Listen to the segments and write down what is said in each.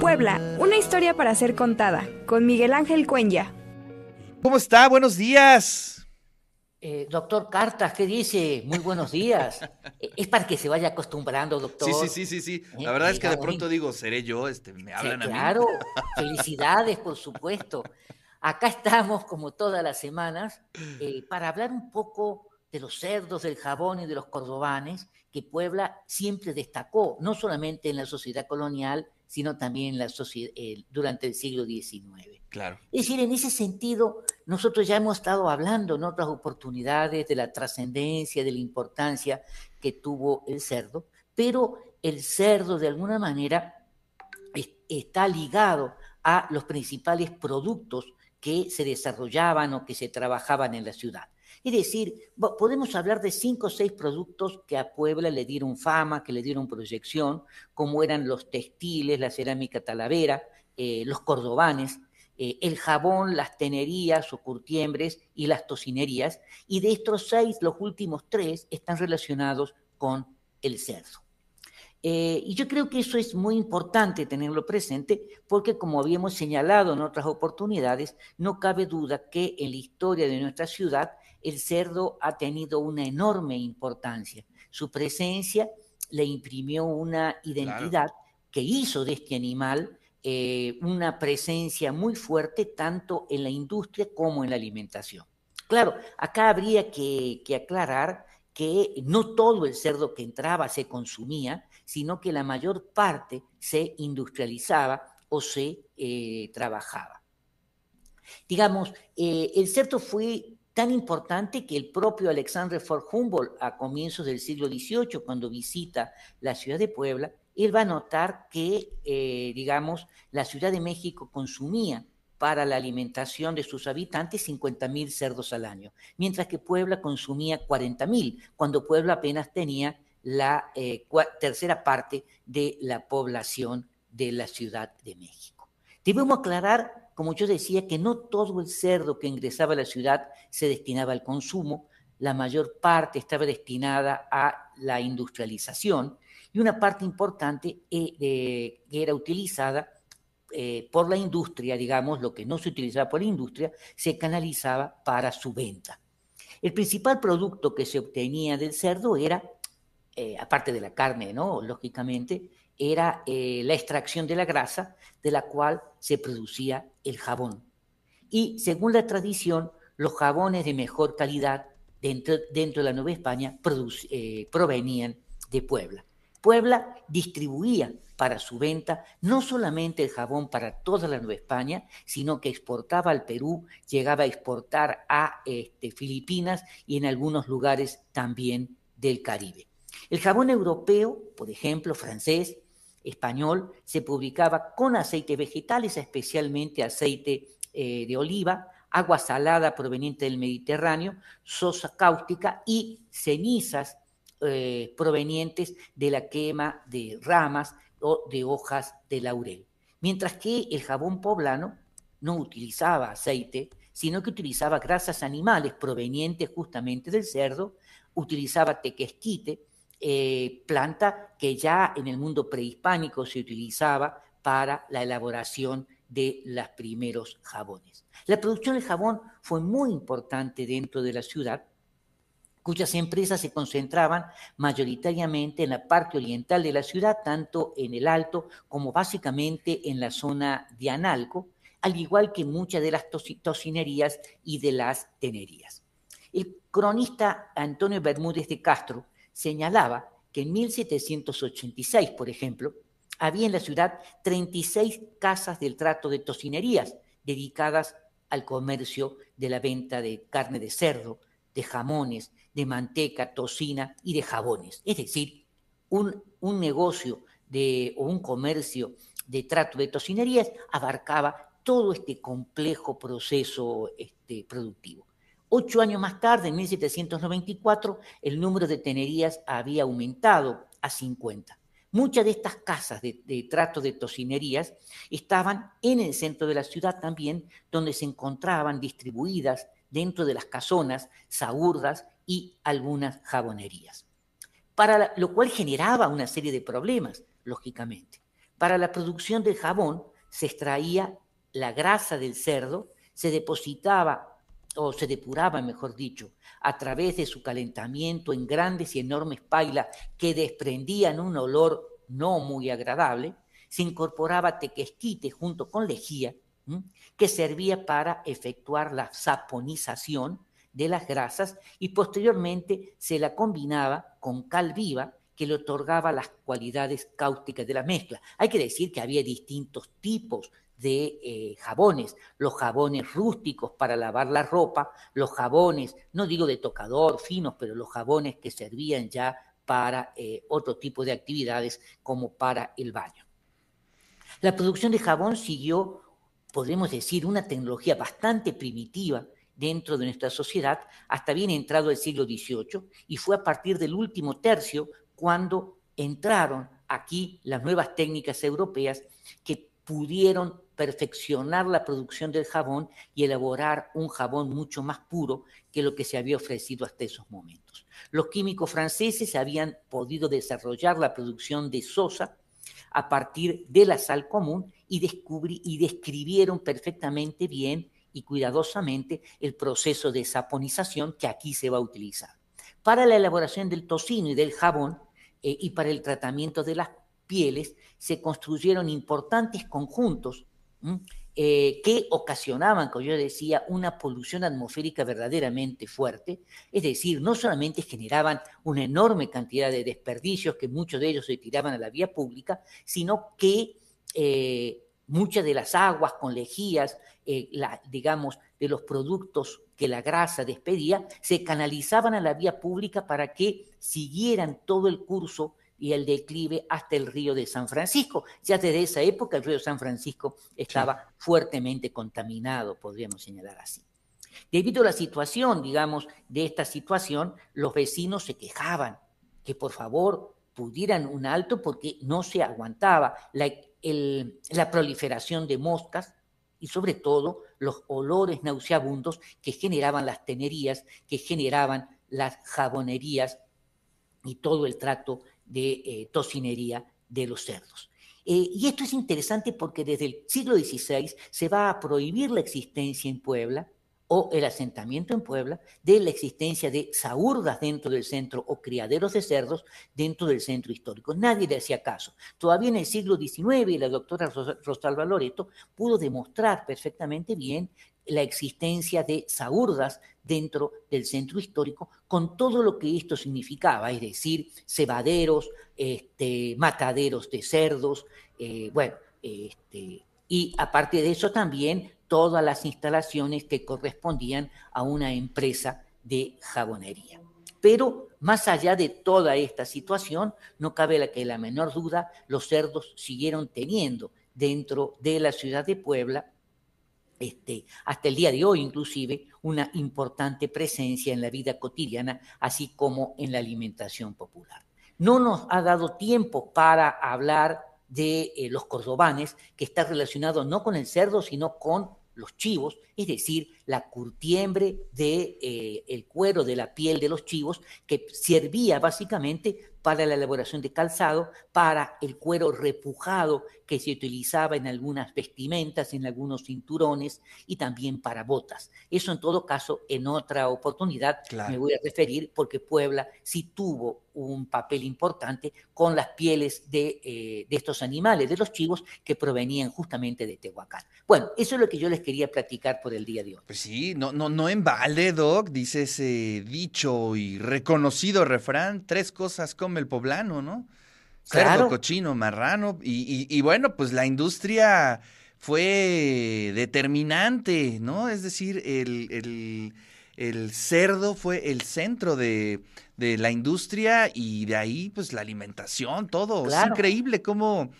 Puebla, una historia para ser contada, con Miguel Ángel Cuenya. ¿Cómo está? Buenos días. Eh, doctor Cartas, ¿qué dice? Muy buenos días. Eh, es para que se vaya acostumbrando, doctor. Sí, sí, sí, sí, sí. La verdad es que de pronto digo, seré yo, este, me hablan a mí. Claro, felicidades, por supuesto. Acá estamos, como todas las semanas, eh, para hablar un poco de los cerdos, del jabón y de los cordobanes, que Puebla siempre destacó, no solamente en la sociedad colonial, sino también en la sociedad, durante el siglo XIX. Claro. Es decir, en ese sentido, nosotros ya hemos estado hablando en otras oportunidades de la trascendencia, de la importancia que tuvo el cerdo, pero el cerdo de alguna manera está ligado a los principales productos que se desarrollaban o que se trabajaban en la ciudad. Es decir, podemos hablar de cinco o seis productos que a Puebla le dieron fama, que le dieron proyección, como eran los textiles, la cerámica talavera, eh, los cordobanes, eh, el jabón, las tenerías o curtiembres y las tocinerías. Y de estos seis, los últimos tres están relacionados con el cerdo. Eh, y yo creo que eso es muy importante tenerlo presente porque, como habíamos señalado en otras oportunidades, no cabe duda que en la historia de nuestra ciudad el cerdo ha tenido una enorme importancia. Su presencia le imprimió una identidad que hizo de este animal eh, una presencia muy fuerte tanto en la industria como en la alimentación. Claro, acá habría que, aclarar que no todo el cerdo que entraba se consumía, sino que la mayor parte se industrializaba o se eh, trabajaba. Digamos, eh, el cerdo fue tan importante que el propio Alexandre von Humboldt a comienzos del siglo XVIII, cuando visita la ciudad de Puebla, él va a notar que, eh, digamos, la Ciudad de México consumía para la alimentación de sus habitantes 50.000 cerdos al año, mientras que Puebla consumía 40.000, cuando Puebla apenas tenía la eh, tercera parte de la población de la Ciudad de México. Debemos aclarar como yo decía, que no todo el cerdo que ingresaba a la ciudad se destinaba al consumo, la mayor parte estaba destinada a la industrialización y una parte importante eh, era utilizada eh, por la industria, digamos, lo que no se utilizaba por la industria, se canalizaba para su venta. El principal producto que se obtenía del cerdo era, eh, aparte de la carne, ¿no? Lógicamente, era eh, la extracción de la grasa de la cual se producía el jabón. Y según la tradición, los jabones de mejor calidad dentro, dentro de la Nueva España eh, provenían de Puebla. Puebla distribuía para su venta no solamente el jabón para toda la Nueva España, sino que exportaba al Perú, llegaba a exportar a este, Filipinas y en algunos lugares también del Caribe. El jabón europeo, por ejemplo, francés, español se publicaba con aceite vegetales, especialmente aceite eh, de oliva, agua salada proveniente del Mediterráneo, sosa cáustica y cenizas eh, provenientes de la quema de ramas o de hojas de laurel. Mientras que el jabón poblano no utilizaba aceite, sino que utilizaba grasas animales provenientes justamente del cerdo, utilizaba tequesquite, eh, planta que ya en el mundo prehispánico se utilizaba para la elaboración de los primeros jabones. La producción de jabón fue muy importante dentro de la ciudad, cuyas empresas se concentraban mayoritariamente en la parte oriental de la ciudad, tanto en el Alto como básicamente en la zona de Analco, al igual que muchas de las tocinerías y de las tenerías. El cronista Antonio Bermúdez de Castro señalaba que en 1786, por ejemplo, había en la ciudad 36 casas del trato de tocinerías dedicadas al comercio de la venta de carne de cerdo, de jamones, de manteca, tocina y de jabones. Es decir, un, negocio de, o un comercio de trato de tocinerías abarcaba todo este complejo proceso este, productivo. Ocho años más tarde, en 1794, el número de tenerías había aumentado a 50. Muchas de estas casas de, trato de tocinerías estaban en el centro de la ciudad también, donde se encontraban distribuidas dentro de las casonas, saurdas y algunas jabonerías. Para lo cual generaba una serie de problemas, lógicamente. Para la producción del jabón se extraía la grasa del cerdo, se depositaba o se depuraba, mejor dicho, a través de su calentamiento en grandes y enormes pailas que desprendían un olor no muy agradable, se incorporaba tequesquite junto con lejía, que servía para efectuar la saponización de las grasas y posteriormente se la combinaba con cal viva que le otorgaba las cualidades cáusticas de la mezcla. Hay que decir que había distintos tipos de eh, jabones, los jabones rústicos para lavar la ropa, los jabones, no digo de tocador, finos, pero los jabones que servían ya para eh, otro tipo de actividades como para el baño. La producción de jabón siguió, podemos decir, una tecnología bastante primitiva dentro de nuestra sociedad hasta bien entrado el siglo XVIII y fue a partir del último tercio cuando entraron aquí las nuevas técnicas europeas que pudieron perfeccionar la producción del jabón y elaborar un jabón mucho más puro que lo que se había ofrecido hasta esos momentos. Los químicos franceses habían podido desarrollar la producción de sosa a partir de la sal común y, y describieron perfectamente bien y cuidadosamente el proceso de saponización que aquí se va a utilizar. Para la elaboración del tocino y del jabón eh, y para el tratamiento de las pieles se construyeron importantes conjuntos eh, que ocasionaban, como yo decía, una polución atmosférica verdaderamente fuerte. Es decir, no solamente generaban una enorme cantidad de desperdicios que muchos de ellos se tiraban a la vía pública, sino que eh, muchas de las aguas con lejías, eh, digamos, de los productos que la grasa despedía, se canalizaban a la vía pública para que siguieran todo el curso y el declive hasta el río de San Francisco. Ya desde esa época el río de San Francisco estaba fuertemente contaminado, podríamos señalar así. Debido a la situación, digamos, de esta situación, los vecinos se quejaban que por favor pudieran un alto porque no se aguantaba la, la proliferación de moscas y sobre todo los olores nauseabundos que generaban las tenerías, que generaban las jabonerías y todo el trato de eh, tocinería de los cerdos. Eh, y esto es interesante porque desde el siglo XVI se va a prohibir la existencia en Puebla o el asentamiento en Puebla de la existencia de saurdas dentro del centro o criaderos de cerdos dentro del centro histórico. Nadie le hacía caso. Todavía en el siglo XIX la doctora Rosalba Loreto pudo demostrar perfectamente bien la existencia de saurdas dentro del centro histórico, con todo lo que esto significaba, es decir, cebaderos, este, mataderos de cerdos, eh, bueno, este, y aparte de eso también todas las instalaciones que correspondían a una empresa de jabonería. Pero más allá de toda esta situación, no cabe que la menor duda, los cerdos siguieron teniendo dentro de la ciudad de Puebla este, hasta el día de hoy inclusive, una importante presencia en la vida cotidiana, así como en la alimentación popular. No nos ha dado tiempo para hablar de eh, los cordobanes, que está relacionado no con el cerdo, sino con los chivos, es decir, la curtiembre del de, eh, el cuero de la piel de los chivos, que servía básicamente para la elaboración de calzado, para el cuero repujado que se utilizaba en algunas vestimentas, en algunos cinturones y también para botas. Eso en todo caso, en otra oportunidad me voy a referir porque Puebla sí tuvo un papel importante con las pieles de, eh, de, estos animales, de los chivos que provenían justamente de Tehuacán. Bueno, eso es lo que yo les quería platicar por el día de hoy. Pues sí, no, no, no en balde, Doc, dice ese dicho y reconocido refrán, tres cosas come el poblano, ¿no? Cerdo, cochino, marrano, y, bueno, pues la industria fue determinante, ¿no? Es decir, el, cerdo fue el centro de, la industria y de ahí, pues la alimentación, todo. Es increíble cómo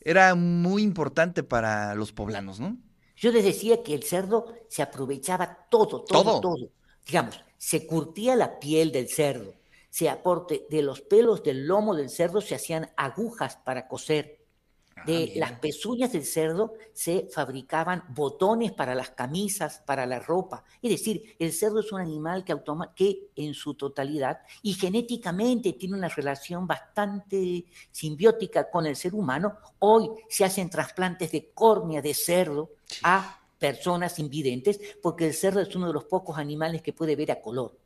era muy importante para los poblanos, ¿no? Yo les decía que el cerdo se aprovechaba todo, todo, todo. Digamos, se curtía la piel del cerdo, se aporte de los pelos del lomo del cerdo se hacían agujas para coser. Ah, de las pezuñas del cerdo se fabricaban botones para las camisas, para la ropa. Es decir, el cerdo es un animal que, que en su totalidad y genéticamente tiene una relación bastante simbiótica con el ser humano. Hoy se hacen trasplantes de córnea de cerdo a personas invidentes porque el cerdo es uno de los pocos animales que puede ver a color.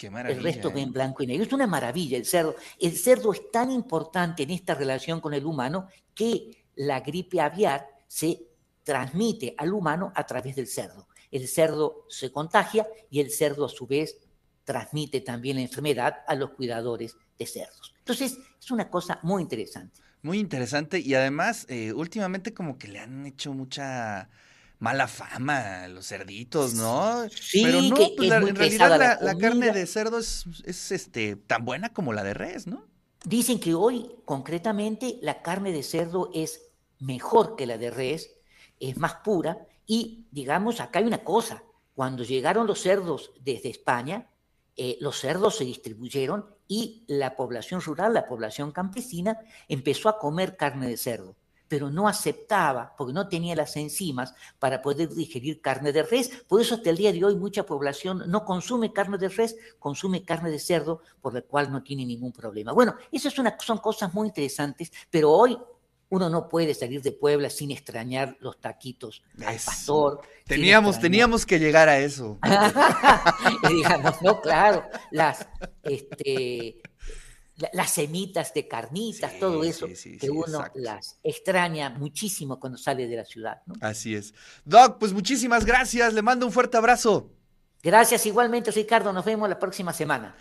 El resto ve en ¿eh? blanco y negro. Es una maravilla el cerdo. El cerdo es tan importante en esta relación con el humano que la gripe aviar se transmite al humano a través del cerdo. El cerdo se contagia y el cerdo a su vez transmite también la enfermedad a los cuidadores de cerdos. Entonces, es una cosa muy interesante. Muy interesante y además, eh, últimamente como que le han hecho mucha mala fama los cerditos, ¿no? Sí, Pero no, pues en realidad la, carne de cerdo es, es, este, tan buena como la de res, ¿no? Dicen que hoy, concretamente, la carne de cerdo es mejor que la de res, es más pura y, digamos, acá hay una cosa, cuando llegaron los cerdos desde España, eh, los cerdos se distribuyeron y la población rural, la población campesina, empezó a comer carne de cerdo pero no aceptaba, porque no tenía las enzimas para poder digerir carne de res. Por eso hasta el día de hoy mucha población no consume carne de res, consume carne de cerdo, por la cual no tiene ningún problema. Bueno, esas son cosas muy interesantes, pero hoy uno no puede salir de Puebla sin extrañar los taquitos al pastor. Teníamos, teníamos que llegar a eso. digamos, no, claro, las, este, las semitas de carnitas, todo eso, que uno las extraña muchísimo cuando sale de la ciudad. Así es. Doc, pues muchísimas gracias, le mando un fuerte abrazo. Gracias igualmente, Ricardo, nos vemos la próxima semana.